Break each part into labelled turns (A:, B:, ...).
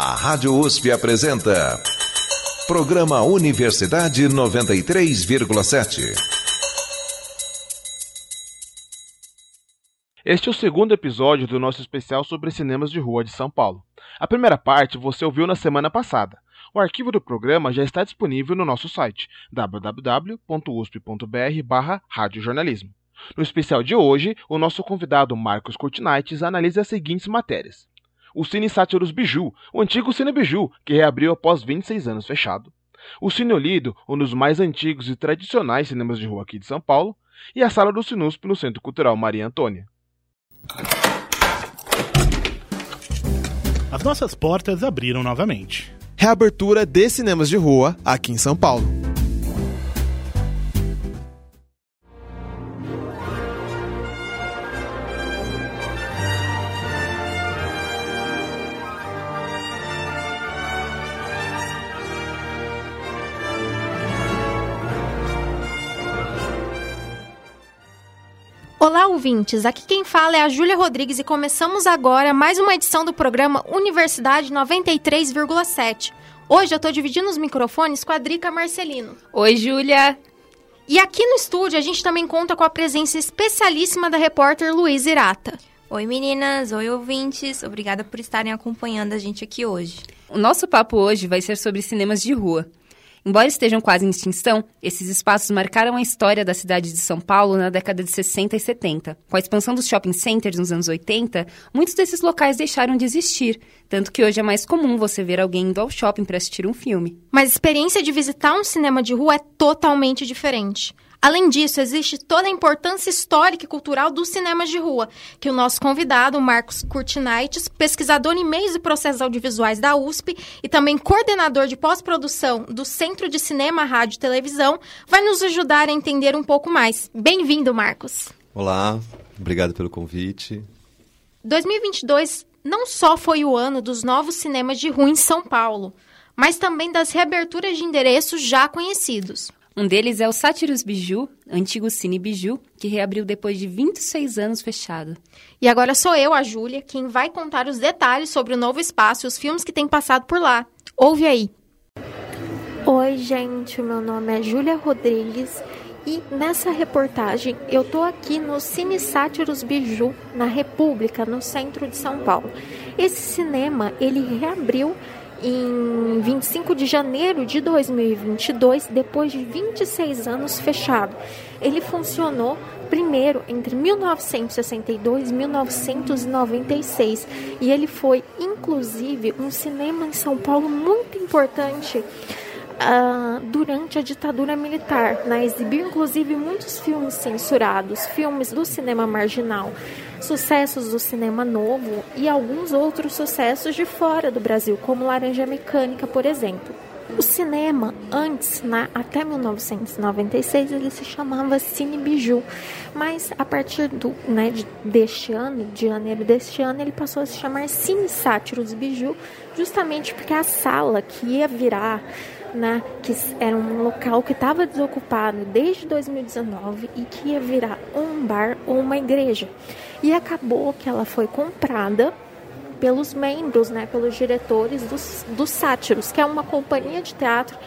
A: A Rádio USP apresenta. Programa Universidade 93,7.
B: Este é o segundo episódio do nosso especial sobre cinemas de rua de São Paulo. A primeira parte você ouviu na semana passada. O arquivo do programa já está disponível no nosso site www.usp.br/radiojornalismo. No especial de hoje, o nosso convidado Marcos Cortinaites analisa as seguintes matérias: o Cine Sátiros Biju, o antigo Cine Biju, que reabriu após 26 anos fechado, o Cine Olido, um dos mais antigos e tradicionais cinemas de rua aqui de São Paulo, e a Sala do Sinusp no Centro Cultural Maria Antônia.
C: As nossas portas abriram novamente.
D: Reabertura de cinemas de rua aqui em São Paulo.
E: Ouvintes! Aqui quem fala é a Júlia Rodrigues e começamos agora mais uma edição do programa Universidade 93,7. Hoje eu tô dividindo os microfones com a Drica Marcelino.
F: Oi, Júlia!
E: E aqui no estúdio a gente também conta com a presença especialíssima da repórter Luiz Irata.
G: Oi, meninas! Oi, ouvintes! Obrigada por estarem acompanhando a gente aqui hoje.
F: O nosso papo hoje vai ser sobre cinemas de rua. Embora estejam quase em extinção, esses espaços marcaram a história da cidade de São Paulo na década de 60 e 70. Com a expansão dos shopping centers nos anos 80, muitos desses locais deixaram de existir, tanto que hoje é mais comum você ver alguém indo ao shopping para assistir um filme.
E: Mas a experiência de visitar um cinema de rua é totalmente diferente. Além disso, existe toda a importância histórica e cultural dos cinemas de rua, que o nosso convidado, Marcos Curtinaites, pesquisador em meios e processos audiovisuais da USP e também coordenador de pós-produção do Centro de Cinema, Rádio e Televisão, vai nos ajudar a entender um pouco mais. Bem-vindo, Marcos.
H: Olá, obrigado pelo convite.
E: 2022 não só foi o ano dos novos cinemas de rua em São Paulo, mas também das reaberturas de endereços já conhecidos.
F: Um deles é o Sátiros Biju, antigo Cine Biju, que reabriu depois de 26 anos fechado.
E: E agora sou eu, a Júlia, quem vai contar os detalhes sobre o novo espaço e os filmes que têm passado por lá. Ouve aí.
I: Oi, gente, meu nome é Júlia Rodrigues e nessa reportagem eu tô aqui no Cine Sátiros Biju, na República, no centro de São Paulo. Esse cinema, ele reabriu em 25 de janeiro de 2022, depois de 26 anos fechado. Ele funcionou primeiro entre 1962 e 1996 e ele foi inclusive um cinema em São Paulo muito importante Uh, durante a ditadura militar, né? exibiu inclusive muitos filmes censurados, filmes do cinema marginal, sucessos do cinema novo e alguns outros sucessos de fora do Brasil, como Laranja Mecânica, por exemplo. O cinema, antes, né, até 1996, ele se chamava Cine Biju, mas a partir do, né, de, deste ano, de janeiro deste ano, ele passou a se chamar Cine Sátiros Biju, justamente porque a sala que ia virar né, que era um local que estava desocupado desde 2019 e que ia virar um bar ou uma igreja. E acabou que ela foi comprada pelos membros, né, pelos diretores dos, dos Sátiros, que é uma companhia de teatro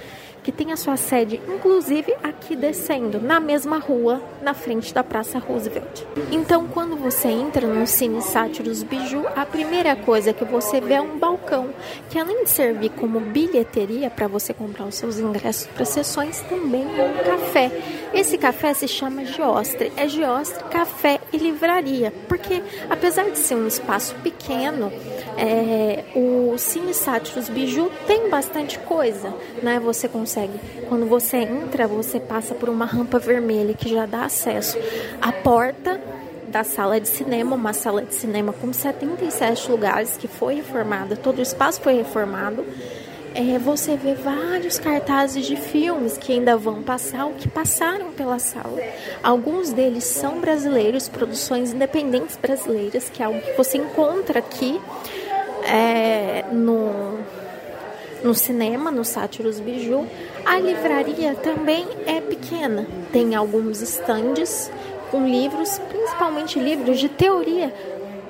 I: que tem a sua sede, inclusive, aqui descendo, na mesma rua, na frente da Praça Roosevelt. Então, quando você entra no Cine Sátiros Biju, a primeira coisa que você vê é um balcão, que além de servir como bilheteria para você comprar os seus ingressos para sessões, também é um café. Esse café se chama Giostre, é Giostre Café e Livraria, porque apesar de ser um espaço pequeno, é, o Cine Sátiros Biju tem bastante coisa, né? Você consegue. Quando você entra, você passa por uma rampa vermelha que já dá acesso à porta da sala de cinema, uma sala de cinema com 77 lugares que foi reformada, todo o espaço foi reformado. É, você vê vários cartazes de filmes que ainda vão passar ou que passaram pela sala. Alguns deles são brasileiros, produções independentes brasileiras, que é algo que você encontra aqui é, no, no cinema, no Sátiros Biju. A livraria também é pequena, tem alguns estandes com livros, principalmente livros de teoria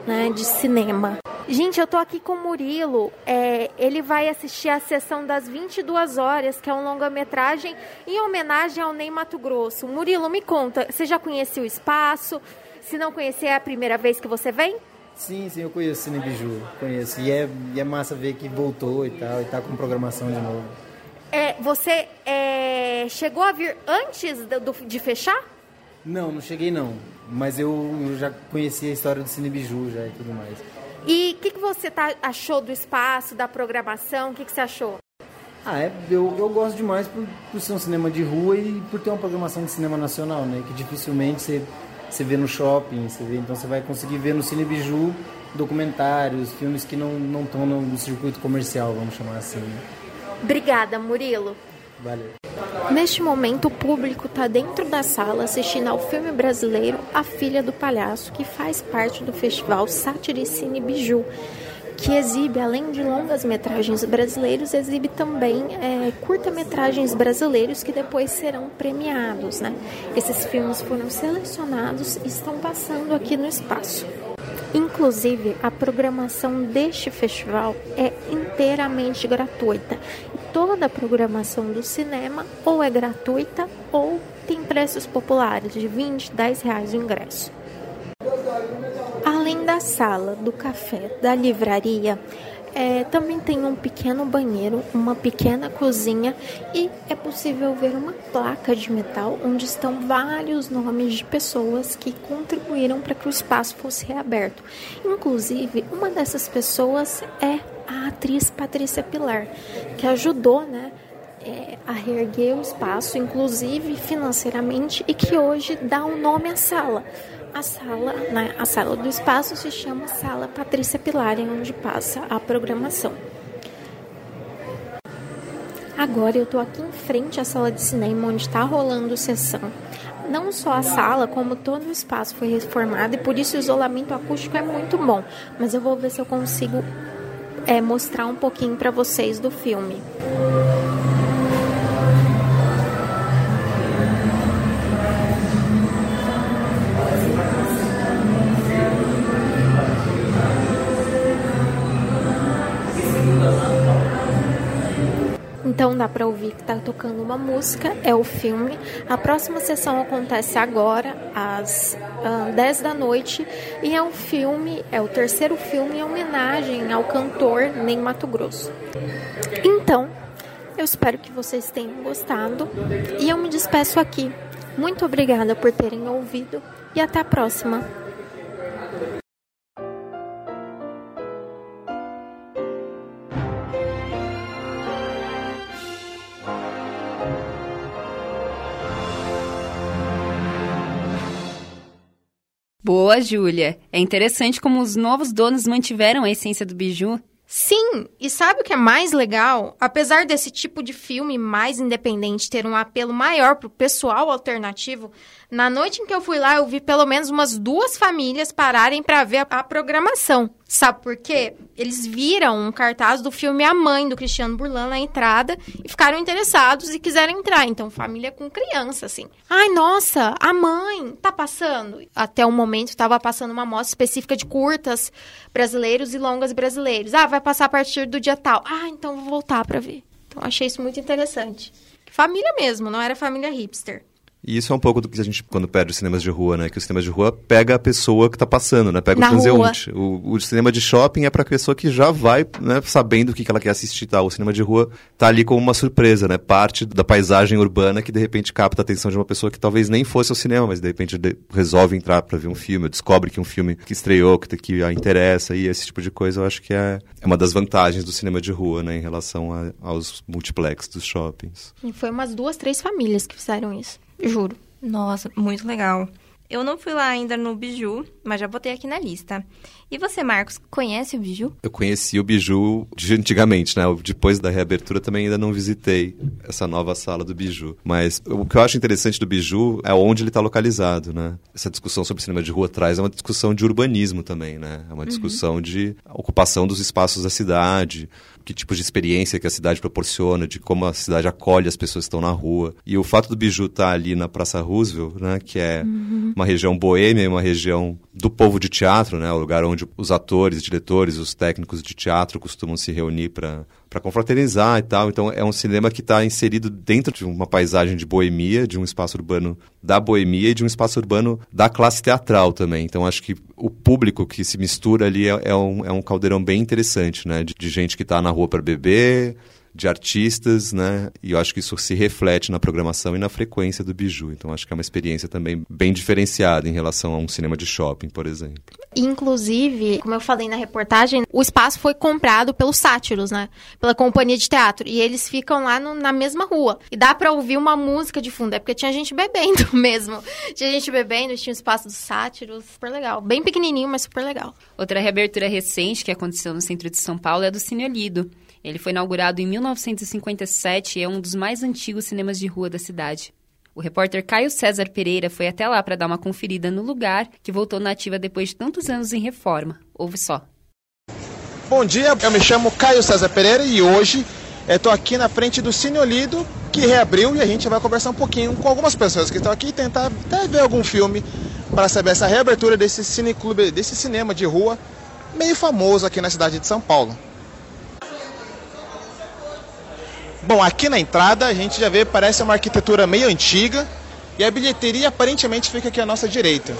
I: né, de cinema. Gente, eu tô aqui com o Murilo. É, ele vai assistir a sessão das 22 horas, que é um longa-metragem em homenagem ao Ney Mato Grosso. Murilo, me conta, você já conhecia o espaço? Se não conhecer, é a primeira vez que você vem?
J: Sim, sim, eu conheço Cine Biju, conheço. E é, e é massa ver que voltou e tal, e tá com programação de novo.
I: É, você é, chegou a vir antes do, de fechar?
J: Não, não cheguei não. Mas eu, eu já conhecia a história do Cine Biju já e tudo mais.
I: E o que, que você tá, achou do espaço, da programação? O que, que você achou?
J: Ah, é, eu, eu gosto demais por, por ser um cinema de rua e por ter uma programação de cinema nacional, né? Que dificilmente você, você vê no shopping, você vê, então você vai conseguir ver no Cine Biju documentários, filmes que não estão no, no circuito comercial, vamos chamar assim. Né?
I: Obrigada, Murilo.
J: Valeu.
I: Neste momento, o público está dentro da sala assistindo ao filme brasileiro A Filha do Palhaço, que faz parte do festival Satiricine Biju, que exibe, além de longas metragens brasileiros, exibe também é, curta-metragens brasileiros que depois serão premiados. Né? Esses filmes foram selecionados e estão passando aqui no espaço. Inclusive, a programação deste festival é inteiramente gratuita. Toda a programação do cinema ou é gratuita ou tem preços populares de 20, 10 reais o ingresso. Além da sala, do café, da livraria, é, também tem um pequeno banheiro, uma pequena cozinha e é possível ver uma placa de metal onde estão vários nomes de pessoas que contribuíram para que o espaço fosse reaberto. Inclusive, uma dessas pessoas é a atriz Patrícia Pilar, que ajudou, né? É, a reerguer o espaço, inclusive financeiramente, e que hoje dá o um nome à sala. A sala, né, a sala do espaço se chama Sala Patrícia Pilar, onde passa a programação. Agora eu estou aqui em frente à sala de cinema onde está rolando sessão. Não só a sala, como todo o espaço foi reformado e por isso o isolamento acústico é muito bom. Mas eu vou ver se eu consigo é, mostrar um pouquinho para vocês do filme. Então dá para ouvir que está tocando uma música, é o filme. A próxima sessão acontece agora, às uh, 10 da noite, e é um filme, é o terceiro filme em homenagem ao cantor Ney Mato Grosso. Então, eu espero que vocês tenham gostado e eu me despeço aqui. Muito obrigada por terem ouvido e até a próxima.
F: Boa, Júlia. É interessante como os novos donos mantiveram a essência do biju.
E: Sim, e sabe o que é mais legal? Apesar desse tipo de filme mais independente ter um apelo maior para o pessoal alternativo, na noite em que eu fui lá, eu vi pelo menos umas duas famílias pararem para ver a, a, programação. Sabe por quê? Eles viram um cartaz do filme A Mãe, do Cristiano Burlan, na entrada e ficaram interessados e quiseram entrar. Então, família com criança, assim. Ai, nossa, a mãe tá passando. Até o momento, estava passando uma mostra específica de curtas brasileiros e longas brasileiros. Ah, vai passar a partir do dia tal. Ah, então vou voltar para ver. Então, achei isso muito interessante. Família mesmo, não era família hipster.
H: E isso é um pouco do que a gente, quando perde os cinemas de rua, né? Que o cinema de rua pega a pessoa que está passando, né? Pega
E: Na
H: o transeunte. O, o, cinema de shopping é para a pessoa que já vai, né? Sabendo o que, que ela quer assistir tal. O cinema de rua tá ali como uma surpresa, né? Parte da paisagem urbana que de repente capta a atenção de uma pessoa que talvez nem fosse ao cinema, mas de repente de, resolve entrar para ver um filme, descobre que um filme que estreou, que, que a interessa, e esse tipo de coisa eu acho que é, é uma das vantagens do cinema de rua, né? Em relação a, aos multiplex dos shoppings.
E: E foi umas duas, três famílias que fizeram isso. Juro.
G: Nossa, muito legal. Eu não fui lá ainda no Biju, mas já botei aqui na lista. E você, Marcos, conhece o Biju?
H: Eu conheci o Biju de antigamente, né? Depois da reabertura também ainda não visitei essa nova sala do Biju. Mas o que eu acho interessante do Biju é onde ele está localizado, né? Essa discussão sobre cinema de rua traz é uma discussão de urbanismo também, né? É uma discussão uhum. de ocupação dos espaços da cidade. Que tipo de experiência que a cidade proporciona, de como a cidade acolhe as pessoas que estão na rua. E o fato do Biju estar tá ali na Praça Roosevelt, né, que é uhum. uma região boêmia, uma região do povo de teatro, né, o lugar onde os atores, diretores, os técnicos de teatro costumam se reunir para para confraternizar e tal. Então é um cinema que está inserido dentro de uma paisagem de boemia, de um espaço urbano da boemia e de um espaço urbano da classe teatral também. Então acho que o público que se mistura ali é, é um, é um caldeirão bem interessante, né? De, de gente que está na rua para beber, de artistas, né? E eu acho que isso se reflete na programação e na frequência do biju. Então acho que é uma experiência também bem diferenciada em relação a um cinema de shopping, por exemplo.
E: Inclusive, como eu falei na reportagem, o espaço foi comprado pelos sátiros, né? Pela companhia de teatro. E eles ficam lá no, na mesma rua. E dá para ouvir uma música de fundo. É porque tinha gente bebendo mesmo. Tinha gente bebendo, tinha o espaço dos sátiros. Super legal. Bem pequenininho, mas super legal.
F: Outra reabertura recente que aconteceu no centro de São Paulo é do Cine Olido. Ele foi inaugurado em 1957 e é um dos mais antigos cinemas de rua da cidade. O repórter Caio César Pereira foi até lá para dar uma conferida no lugar, que voltou na ativa depois de tantos anos em reforma. Ouve só.
K: Bom dia, eu me chamo Caio César Pereira e hoje estou aqui na frente do Cine Olido, que reabriu e a gente vai conversar um pouquinho com algumas pessoas que estão aqui e tentar até ver algum filme para saber essa reabertura desse cineclube, desse cinema de rua meio famoso aqui na cidade de São Paulo. Bom, aqui na entrada a gente já vê, parece uma arquitetura meio antiga e a bilheteria aparentemente fica aqui à nossa direita.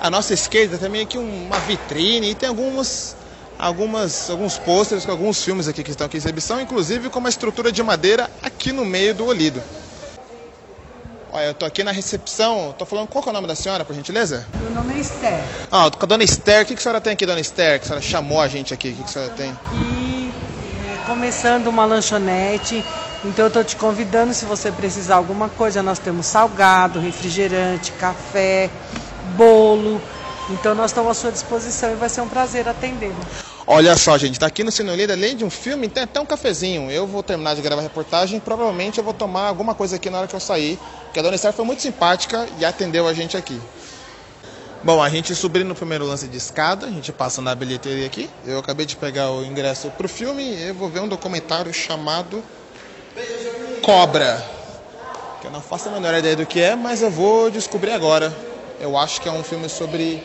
K: À nossa esquerda também aqui uma vitrine e tem algumas, algumas, alguns pôsteres com alguns filmes aqui que estão aqui em exibição, inclusive com uma estrutura de madeira aqui no meio do olido. Olha, eu tô aqui na recepção, tô falando, qual é o nome da senhora, por gentileza?
L: Meu nome é Esther.
K: Ah, com a dona Esther, o que, que a senhora tem aqui, dona Esther, que a senhora chamou a gente aqui, o que, que a senhora tem?
L: Aqui, começando uma lanchonete, então eu estou te convidando, se você precisar alguma coisa, nós temos salgado, refrigerante, café, bolo. Então nós estamos à sua disposição e vai ser um prazer atendê-lo.
K: Olha só, gente, tá aqui no Sinolida, além de um filme, tem até um cafezinho. Eu vou terminar de gravar a reportagem provavelmente eu vou tomar alguma coisa aqui na hora que eu sair, porque a dona Esther foi muito simpática e atendeu a gente aqui. Bom, a gente subiu no primeiro lance de escada, a gente passa na bilheteria aqui. Eu acabei de pegar o ingresso pro filme e eu vou ver um documentário chamado Cobra. Que eu não faço a menor ideia do que é, mas eu vou descobrir agora. Eu acho que é um filme sobre.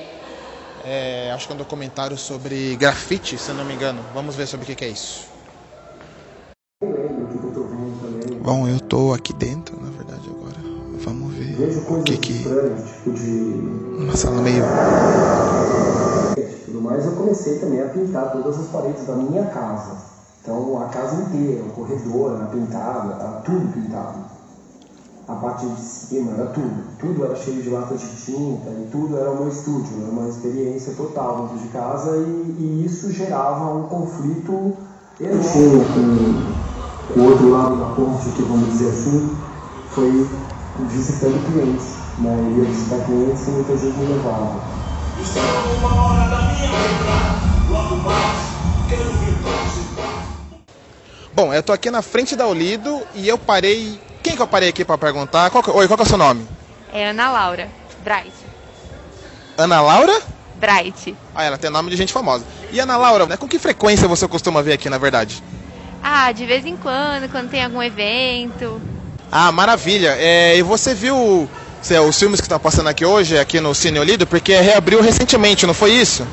K: É, acho que é um documentário sobre grafite, se não me engano. Vamos ver sobre o que, que é isso. Bom, eu tô aqui dentro, o que que. Uma sala meio.
M: Tudo mais, eu comecei também a pintar todas as paredes da minha casa. Então a casa inteira, o corredor era pintado, era tudo pintado. A parte de cima era tudo. Tudo era cheio de latas de tinta e tudo era o meu estúdio, era uma experiência total dentro de casa e, e isso gerava um conflito enorme com o outro lado da ponte, que vamos dizer assim, foi visitando clientes. Né? Eu ia visitar clientes e muitas vezes me levava. Estava uma hora da minha vida, logo
K: mais, quero vir Bom, eu tô aqui na frente da Olido e eu parei. Quem que eu parei aqui para perguntar? Qual que... Oi, qual que é o seu nome?
N: É Ana Laura Bright.
K: Ana Laura?
N: Bright.
K: Ah, ela tem nome de gente famosa. E Ana Laura, né, com que frequência você costuma ver aqui, na verdade?
N: Ah, de vez em quando, quando tem algum evento.
K: Ah, maravilha. É, e você viu é, os filmes que estão passando aqui hoje, aqui no Cine Olido, porque reabriu recentemente, não foi isso?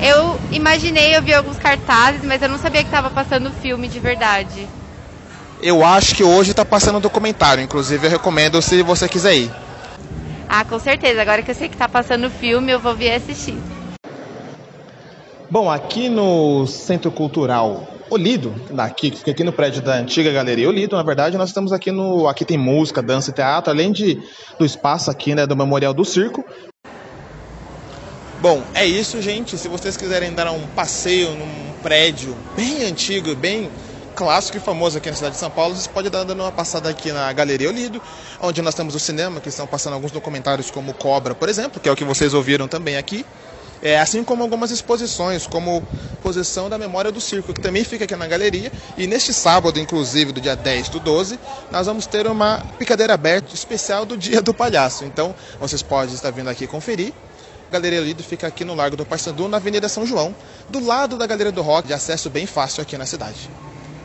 N: Eu imaginei, eu vi alguns cartazes, mas eu não sabia que estava passando filme de verdade.
K: Eu acho que hoje está passando documentário, inclusive eu recomendo se você quiser ir.
N: Ah, com certeza. Agora que eu sei que está passando filme, eu vou vir assistir.
K: Bom, aqui no Centro Cultural Olido, daqui, que fica aqui no prédio da antiga Galeria Olido, na verdade, nós estamos aqui no. Aqui tem música, dança e teatro, além de, do espaço aqui, né, do Memorial do Circo. Bom, é isso, gente. Se vocês quiserem dar um passeio num prédio bem antigo, bem clássico e famoso aqui na cidade de São Paulo, vocês podem dar uma passada aqui na Galeria Olido, onde nós temos o cinema, que estão passando alguns documentários como Cobra, por exemplo, que é o que vocês ouviram também aqui. É, assim como algumas exposições, como Posição da Memória do Circo, que também fica aqui na galeria. E neste sábado, inclusive, do dia 10 do 12, nós vamos ter uma picadeira aberta especial do Dia do Palhaço. Então, vocês podem estar vindo aqui conferir Galeria Lido fica aqui no Largo do Paissandu, na Avenida São João, do lado da Galeria do Rock, de acesso bem fácil aqui na cidade.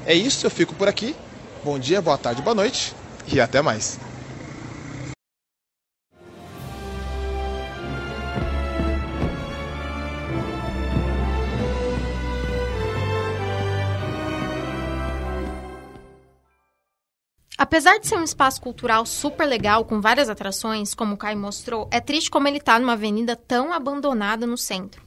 K: É isso, eu fico por aqui. Bom dia, boa tarde, boa noite e até mais.
E: Apesar de ser um espaço cultural super legal, com várias atrações, como o Kai mostrou, é triste como ele está numa avenida tão abandonada no centro.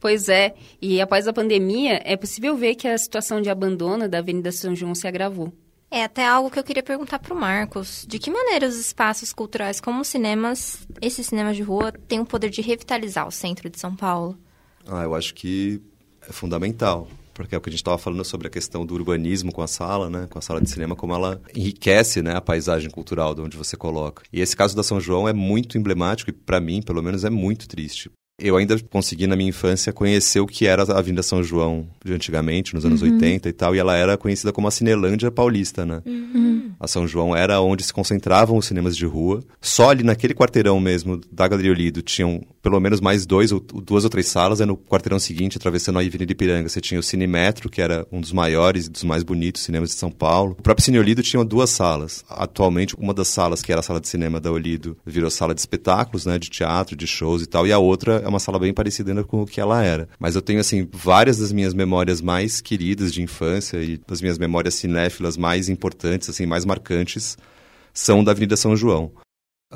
F: Pois é, e após a pandemia, é possível ver que a situação de abandono da Avenida São João se agravou.
G: É até algo que eu queria perguntar para o Marcos. De que maneira os espaços culturais como os cinemas, esses cinemas de rua, têm o poder de revitalizar o centro de São Paulo?
H: Ah, eu acho que é fundamental porque é o que a gente estava falando sobre a questão do urbanismo com a sala, né, com a sala de cinema, como ela enriquece, né, a paisagem cultural de onde você coloca. E esse caso da São João é muito emblemático e para mim, pelo menos, é muito triste. Eu ainda consegui, na minha infância, conhecer o que era a Avenida São João de antigamente, nos anos uhum. 80 e tal, e ela era conhecida como a Cinelândia Paulista, né? Uhum. A São João era onde se concentravam os cinemas de rua. Só ali naquele quarteirão mesmo da Galeria Olido tinham pelo menos mais dois ou duas ou três salas. É no quarteirão seguinte, atravessando a Avenida Ipiranga, você tinha o Cinemetro, que era um dos maiores e dos mais bonitos cinemas de São Paulo. O próprio Cine Olido tinha duas salas. Atualmente, uma das salas, que era a sala de cinema da Olido, virou sala de espetáculos, né? De teatro, de shows e tal, e a outra é uma sala bem parecida ainda com o que ela era. Mas eu tenho, assim, várias das minhas memórias mais queridas de infância e das minhas memórias cinéfilas mais importantes, assim, mais marcantes, são da Avenida São João.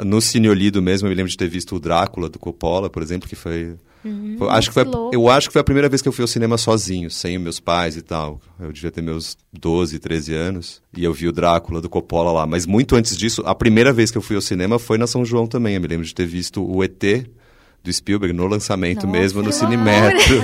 H: No Cine Olido mesmo, eu me lembro de ter visto o Drácula, do Coppola, por exemplo, que foi... Uhum, foi acho que foi, eu acho que foi a primeira vez que eu fui ao cinema sozinho, sem meus pais e tal. Eu devia ter meus 12, 13 anos. E eu vi o Drácula do Coppola lá. Mas muito antes disso, a primeira vez que eu fui ao cinema foi na São João também. Eu me lembro de ter visto o ET do Spielberg no lançamento Nossa, mesmo, no Cinemetro.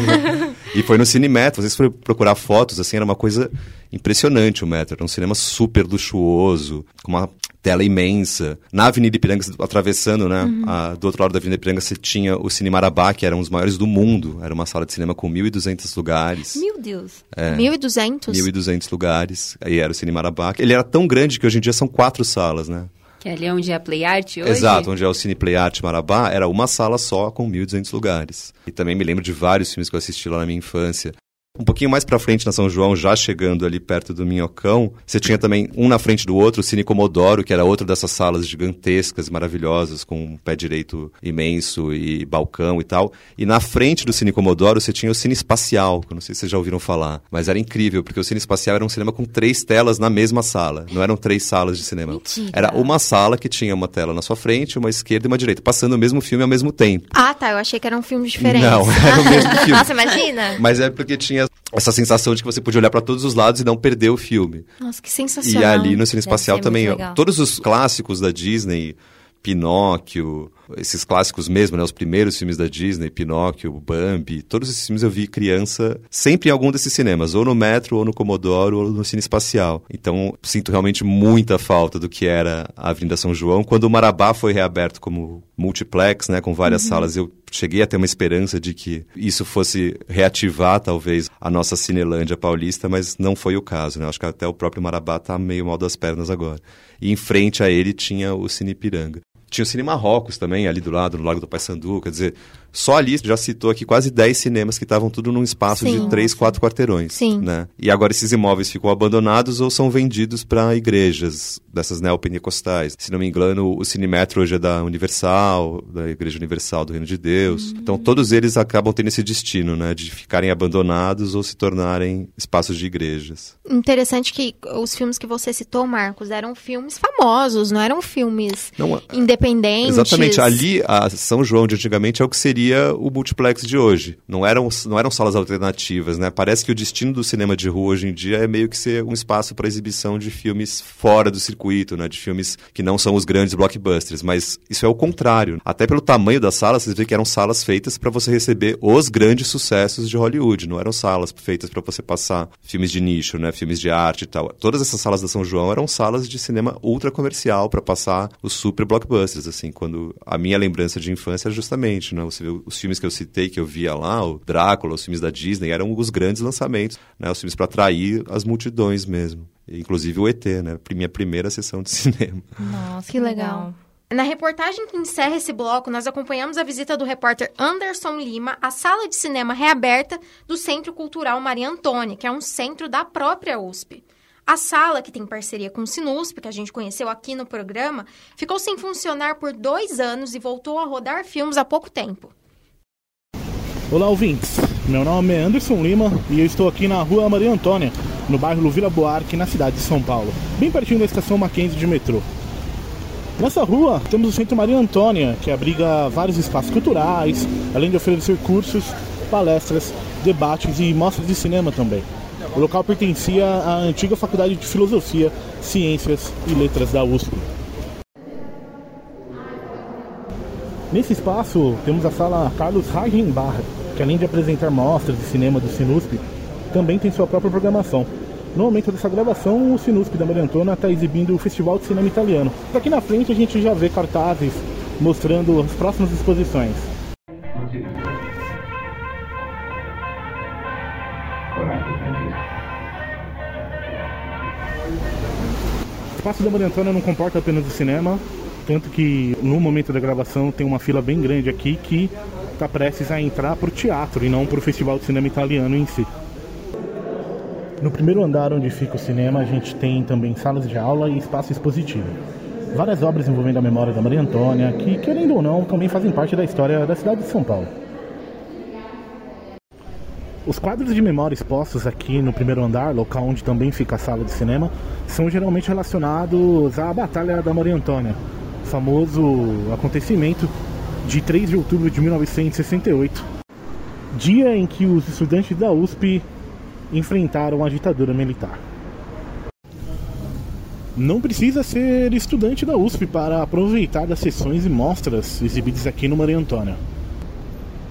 H: e foi no Cinemetro. Vocês foram procurar fotos, assim, era uma coisa impressionante o metro. Era um cinema super luxuoso, com uma tela imensa. Na Avenida Ipiranga, atravessando, né? Uhum. A, do outro lado da Avenida Ipiranga, você tinha o Cine Marabá, que era um dos maiores do mundo. Era uma sala de cinema com 1.200 lugares.
G: Meu Deus!
E: É, 1.200?
H: 1.200 lugares. Aí era o Cine Marabá. Ele era tão grande que hoje em dia são quatro salas, né?
F: Que é ali onde é a Play Art hoje?
H: Exato, onde é o Cine Play Art Marabá, era uma sala só com 1.200 lugares. E também me lembro de vários filmes que eu assisti lá na minha infância. Um pouquinho mais para frente na São João, já chegando ali perto do Minhocão, você tinha também um na frente do outro, o Cine Comodoro, que era outra dessas salas gigantescas, maravilhosas, com um pé direito imenso e balcão e tal. E na frente do Cine Comodoro você tinha o Cine Espacial, que eu não sei se vocês já ouviram falar, mas era incrível, porque o Cine Espacial era um cinema com três telas na mesma sala. Não eram três salas de cinema.
E: Mentira.
H: Era uma sala que tinha uma tela na sua frente, uma esquerda e uma direita, passando o mesmo filme ao mesmo tempo.
E: Ah, tá. Eu achei que eram filmes diferentes.
H: Não, era o mesmo filme.
G: Nossa, imagina!
H: Mas é porque tinha essa sensação de que você podia olhar para todos os lados e não perder o filme.
E: Nossa, que sensacional.
H: E ali no Cine Espacial também, todos os clássicos da Disney, Pinóquio, esses clássicos mesmo, né? Os primeiros filmes da Disney, Pinóquio, Bambi, todos esses filmes eu vi criança sempre em algum desses cinemas, ou no Metro, ou no Comodoro, ou no Cine Espacial. Então, sinto realmente muita falta do que era a Avenida São João. Quando o Marabá foi reaberto como multiplex, né, com várias uhum. salas, eu cheguei a ter uma esperança de que isso fosse reativar, talvez, a nossa Cinelândia paulista, mas não foi o caso, né? Acho que até o próprio Marabá tá meio mal das pernas agora. E em frente a ele tinha o Cine Piranga. Tinha o Cine Marrocos também, ali do lado, no Lago do Paissandu, quer dizer, só ali já citou aqui quase 10 cinemas que estavam tudo num espaço sim, de 3, 4 quarteirões.
E: Sim.
H: Né? E agora esses imóveis ficam abandonados ou são vendidos para igrejas dessas neopentecostais. Se não me engano, o Cinemetro hoje é da Universal, da Igreja Universal do Reino de Deus. Hum. Então todos eles acabam tendo esse destino, né, de ficarem abandonados ou se tornarem espaços de igrejas.
E: Interessante que os filmes que você citou, Marcos, eram filmes famosos, não eram filmes não, independentes.
H: Exatamente. Ali, a São João de antigamente é o que seria seria o multiplex de hoje. Não eram, não eram salas alternativas, né? Parece que o destino do cinema de rua hoje em dia é meio que ser um espaço para exibição de filmes fora do circuito, né? De filmes que não são os grandes blockbusters. Mas isso é o contrário. Até pelo tamanho das salas, vocês veem que eram salas feitas para você receber os grandes sucessos de Hollywood. Não eram salas feitas para você passar filmes de nicho, né? Filmes de arte e tal. Todas essas salas da São João eram salas de cinema ultra comercial para passar os super blockbusters, assim. Quando a minha lembrança de infância era justamente, né? Você os filmes que eu citei, que eu via lá, o Drácula, os filmes da Disney, eram os grandes lançamentos, né? Os filmes para atrair as multidões mesmo. Inclusive o ET, né? Minha primeira sessão de cinema.
G: Nossa, que legal.
E: Na reportagem que encerra esse bloco, nós acompanhamos a visita do repórter Anderson Lima à sala de cinema reaberta do Centro Cultural Maria Antônia, que é um centro da própria USP. A sala, que tem parceria com o Sinusp, que a gente conheceu aqui no programa, ficou sem funcionar por dois anos e voltou a rodar filmes há pouco tempo.
C: Olá, ouvintes. Meu nome é Anderson Lima e eu estou aqui na rua Maria Antônia, no bairro Luvila Buarque, na cidade de São Paulo, bem pertinho da estação Mackenzie de metrô. Nessa rua temos o Centro Maria Antônia, que abriga vários espaços culturais, além de oferecer cursos, palestras, debates e mostras de cinema também. O local pertencia à antiga Faculdade de Filosofia, Ciências e Letras da USP. Nesse espaço temos a sala Carlos Reichenbach, que além de apresentar mostras de cinema do Sinusp, também tem sua própria programação. No momento dessa gravação, o Sinusp da Maria Antônia está exibindo o Festival de Cinema Italiano. Aqui na frente a gente já vê cartazes mostrando as próximas exposições. O espaço da Maria Antônia não comporta apenas o cinema, tanto que no momento da gravação tem uma fila bem grande aqui que está prestes a entrar para o teatro e não para o Festival de Cinema Italiano em si. No primeiro andar onde fica o cinema, a gente tem também salas de aula e espaço expositivo. Várias obras envolvendo a memória da Maria Antônia, que, querendo ou não, também fazem parte da história da cidade de São Paulo. Os quadros de memória expostos aqui no primeiro andar, local onde também fica a sala de cinema, são geralmente relacionados à Batalha da Maria Antônia, famoso acontecimento de 3 de outubro de 1968, dia em que os estudantes da USP enfrentaram a ditadura militar. Não precisa ser estudante da USP para aproveitar das sessões e mostras exibidas aqui no Maria Antônia.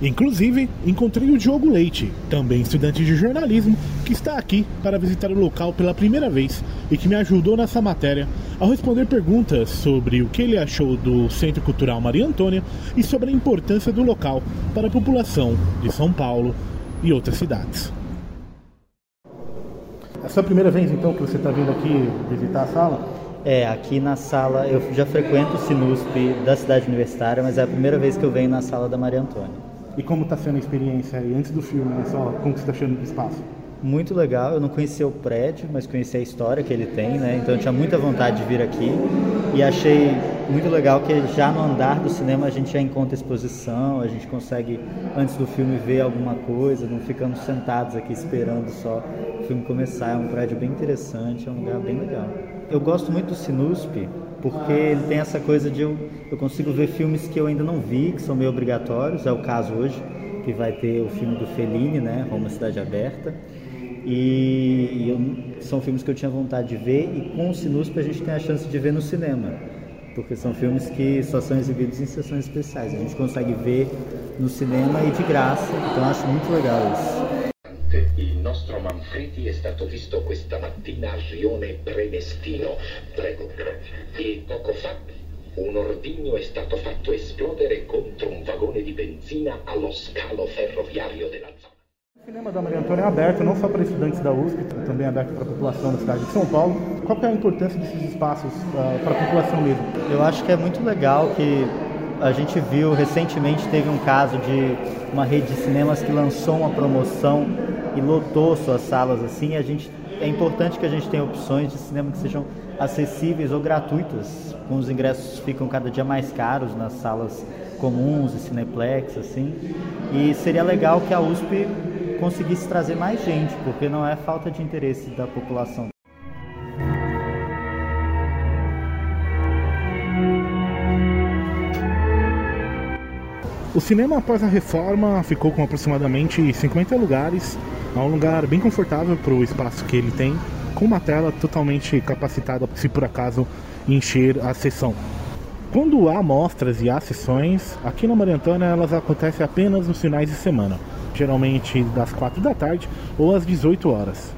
C: Inclusive, encontrei o Diogo Leite, também estudante de jornalismo, que está aqui para visitar o local pela primeira vez e que me ajudou nessa matéria ao responder perguntas sobre o que ele achou do Centro Cultural Maria Antônia e sobre a importância do local para a população de São Paulo e outras cidades. É a sua primeira vez então que você está vindo aqui visitar a sala?
O: É, aqui na sala, eu já frequento o Sinusp da cidade universitária, mas é a primeira vez que eu venho na sala da Maria Antônia.
C: E como está sendo a experiência aí, antes do filme, né? Só, como você está achando do espaço?
O: Muito legal, eu não conhecia o prédio, mas conhecia a história que ele tem, né? Então eu tinha muita vontade de vir aqui e achei muito legal que já no andar do cinema a gente já encontra exposição, a gente consegue antes do filme ver alguma coisa, não ficamos sentados aqui esperando só o filme começar. É um prédio bem interessante, é um lugar bem legal. Eu gosto muito do Sinusp porque ele tem essa coisa de eu, eu consigo ver filmes que eu ainda não vi, que são meio obrigatórios, é o caso hoje, que vai ter o filme do Fellini, né, Roma Cidade Aberta, e, e eu, são filmes que eu tinha vontade de ver, e com o Sinusp a gente tem a chance de ver no cinema, porque são filmes que só são exibidos em sessões especiais, a gente consegue ver no cinema e de graça, então acho muito legal isso.
P: Manfredi è stato visto questa mattina a Rione Premestino. Prego. E poco fa un ordigno è stato fatto esplodere contro un vagone di benzina allo scalo ferroviario della zona.
C: O cinema da Maria Antônia é aberto não só para estudantes da USP, também é aberto para a população da cidade de São Paulo. Qual é a importância desses espaços uh, para a população mesmo?
O: Eu acho que é muito legal que a gente viu recentemente teve um caso de uma rede de cinemas que lançou uma promoção e lotou suas salas assim. A gente é importante que a gente tenha opções de cinema que sejam acessíveis ou gratuitas. Com os ingressos ficam cada dia mais caros nas salas comuns e cineplex assim. E seria legal que a USP conseguisse trazer mais gente, porque não é falta de interesse da população.
C: O cinema após a reforma ficou com aproximadamente 50 lugares, é um lugar bem confortável para o espaço que ele tem, com uma tela totalmente capacitada se por acaso encher a sessão. Quando há mostras e há sessões, aqui na Maria Antônia elas acontecem apenas nos finais de semana, geralmente das 4 da tarde ou às 18 horas.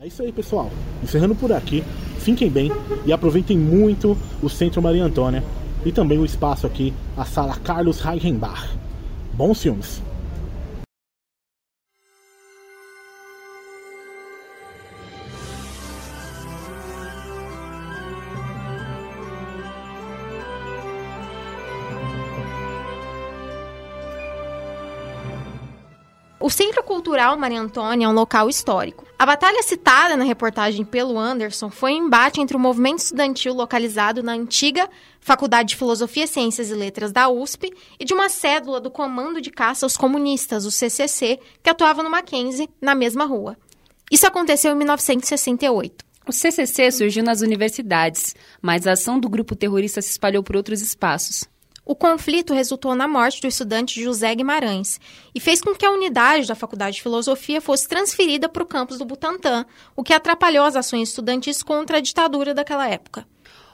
C: É isso aí, pessoal. Encerrando por aqui, Fiquem bem e aproveitem muito o Centro Maria Antônia e também o espaço aqui, a Sala Carlos Reichenbach. Bons filmes!
E: O Centro Cultural Maria Antônia é um local histórico. A batalha citada na reportagem pelo Anderson foi um embate entre o movimento estudantil localizado na antiga Faculdade de Filosofia, Ciências e Letras da USP e de uma cédula do Comando de Caça aos Comunistas, o CCC, que atuava no Mackenzie, na mesma rua. Isso aconteceu em 1968.
F: O CCC surgiu nas universidades, mas a ação do grupo terrorista se espalhou por outros espaços.
E: O conflito resultou na morte do estudante José Guimarães e fez com que a unidade da Faculdade de Filosofia fosse transferida para o campus do Butantã, o que atrapalhou as ações estudantis contra a ditadura daquela época.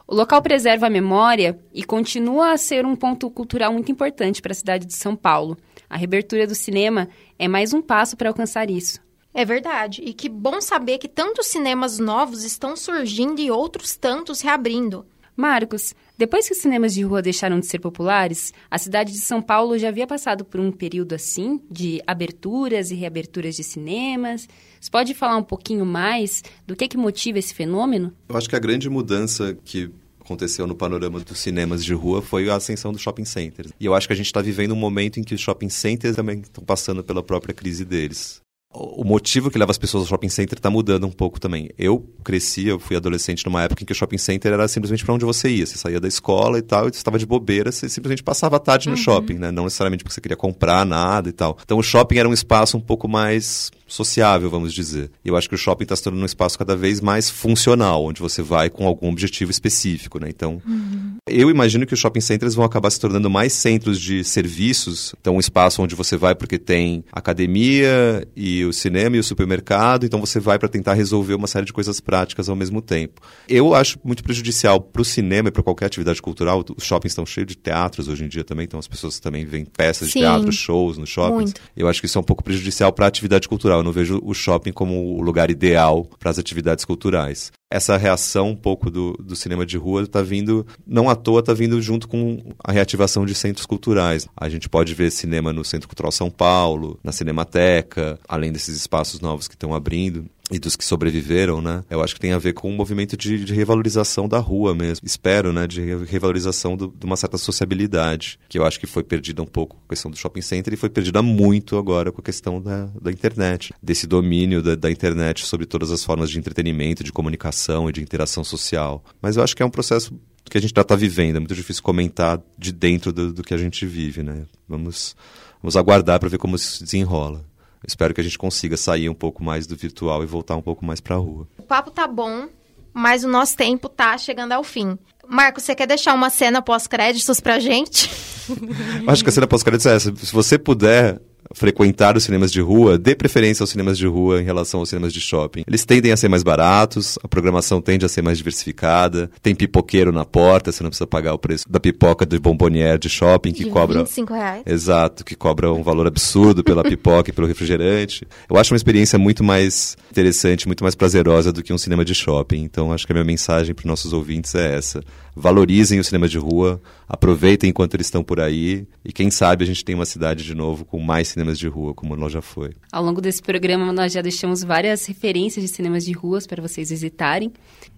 F: O local preserva a memória e continua a ser um ponto cultural muito importante para a cidade de São Paulo. A reabertura do cinema é mais um passo para alcançar isso.
E: É verdade, e que bom saber que tantos cinemas novos estão surgindo e outros tantos reabrindo.
F: Marcos, depois que os cinemas de rua deixaram de ser populares, a cidade de São Paulo já havia passado por um período assim de aberturas e reaberturas de cinemas. Você pode falar um pouquinho mais do que, é que motiva esse fenômeno?
H: Eu acho que a grande mudança que aconteceu no panorama dos cinemas de rua foi a ascensão dos shopping centers. E eu acho que a gente está vivendo um momento em que os shopping centers também estão passando pela própria crise deles o motivo que leva as pessoas ao shopping center está mudando um pouco também. Eu cresci, eu fui adolescente numa época em que o shopping center era simplesmente para onde você ia. Você saía da escola e tal, e você estava de bobeira, você simplesmente passava a tarde no uhum. shopping, né? Não necessariamente porque você queria comprar nada e tal. Então o shopping era um espaço um pouco mais sociável, vamos dizer. Eu acho que o shopping está se tornando um espaço cada vez mais funcional, onde você vai com algum objetivo específico, né? Então, uhum. eu imagino que os shopping centers vão acabar se tornando mais centros de serviços. Então, um espaço onde você vai porque tem academia e o cinema e o supermercado, então você vai para tentar resolver uma série de coisas práticas ao mesmo tempo. Eu acho muito prejudicial para o cinema e para qualquer atividade cultural. Os shoppings estão cheios de teatros hoje em dia também, então as pessoas também veem peças Sim, de teatro, shows nos shoppings. Muito. Eu acho que isso é um pouco prejudicial para a atividade cultural. Eu não vejo o shopping como o lugar ideal para as atividades culturais essa reação um pouco do, do cinema de rua está vindo, não à toa, está vindo junto com a reativação de centros culturais. A gente pode ver cinema no Centro Cultural São Paulo, na Cinemateca, além desses espaços novos que estão abrindo e dos que sobreviveram, né? Eu acho que tem a ver com um movimento de, de revalorização da rua mesmo. Espero, né? De revalorização do, de uma certa sociabilidade, que eu acho que foi perdida um pouco com a questão do shopping center e foi perdida muito agora com a questão da, da internet, desse domínio da, da internet sobre todas as formas de entretenimento, de comunicação e de interação social. Mas eu acho que é um processo que a gente já está vivendo. É muito difícil comentar de dentro do, do que a gente vive, né? Vamos, vamos aguardar para ver como isso se desenrola. Espero que a gente consiga sair um pouco mais do virtual e voltar um pouco mais para a rua.
E: O papo tá bom, mas o nosso tempo tá chegando ao fim. Marco, você quer deixar uma cena pós-créditos pra gente?
H: Acho que a cena pós-créditos é essa. Se você puder, frequentar os cinemas de rua, dê preferência aos cinemas de rua em relação aos cinemas de shopping. Eles tendem a ser mais baratos, a programação tende a ser mais diversificada, tem pipoqueiro na porta, você não precisa pagar o preço da pipoca do bombonier de shopping que
E: de
H: cobra
E: 25 reais.
H: Exato, que cobra um valor absurdo pela pipoca e pelo refrigerante. Eu acho uma experiência muito mais interessante, muito mais prazerosa do que um cinema de shopping. Então acho que a minha mensagem para os nossos ouvintes é essa: valorizem o cinema de rua, aproveitem enquanto eles estão por aí e quem sabe a gente tem uma cidade de novo com mais cinemas de rua, como nós já foi.
F: Ao longo desse programa, nós já deixamos várias referências de cinemas de ruas para vocês visitarem.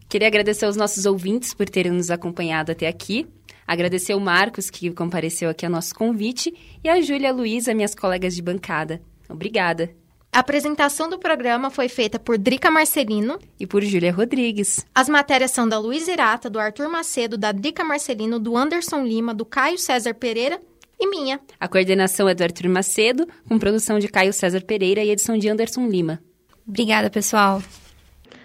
F: Queria agradecer aos nossos ouvintes por terem nos acompanhado até aqui. Agradecer o Marcos, que compareceu aqui ao nosso convite, e a Júlia Luiza, minhas colegas de bancada. Obrigada.
E: A apresentação do programa foi feita por Drica Marcelino
F: e por Júlia Rodrigues.
E: As matérias são da Luiz Irata, do Arthur Macedo, da Drica Marcelino, do Anderson Lima, do Caio César Pereira e minha.
F: A coordenação é do Arthur Macedo, com produção de Caio César Pereira e edição de Anderson Lima.
G: Obrigada, pessoal.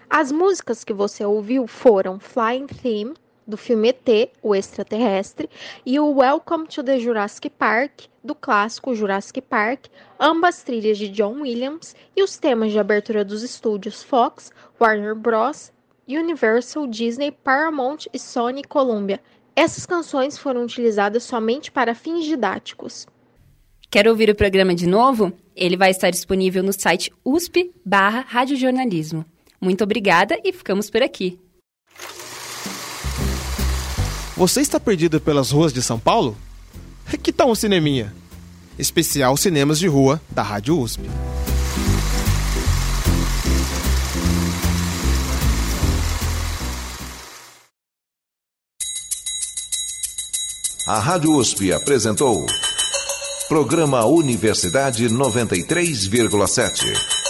I: As músicas que você ouviu foram Flying Theme, do filme ET, o extraterrestre, e o Welcome to the Jurassic Park, do clássico Jurassic Park, ambas trilhas de John Williams, e os temas de abertura dos estúdios Fox, Warner Bros., Universal, Disney, Paramount e Sony Columbia, essas canções foram utilizadas somente para fins didáticos.
F: Quer ouvir o programa de novo? Ele vai estar disponível no site USP barra Radiojornalismo. Muito obrigada e ficamos por aqui.
D: Você está perdido pelas ruas de São Paulo? Que tal um cineminha? Especial Cinemas de Rua da Rádio USP.
A: A Rádio USP apresentou Programa Universidade 93,7.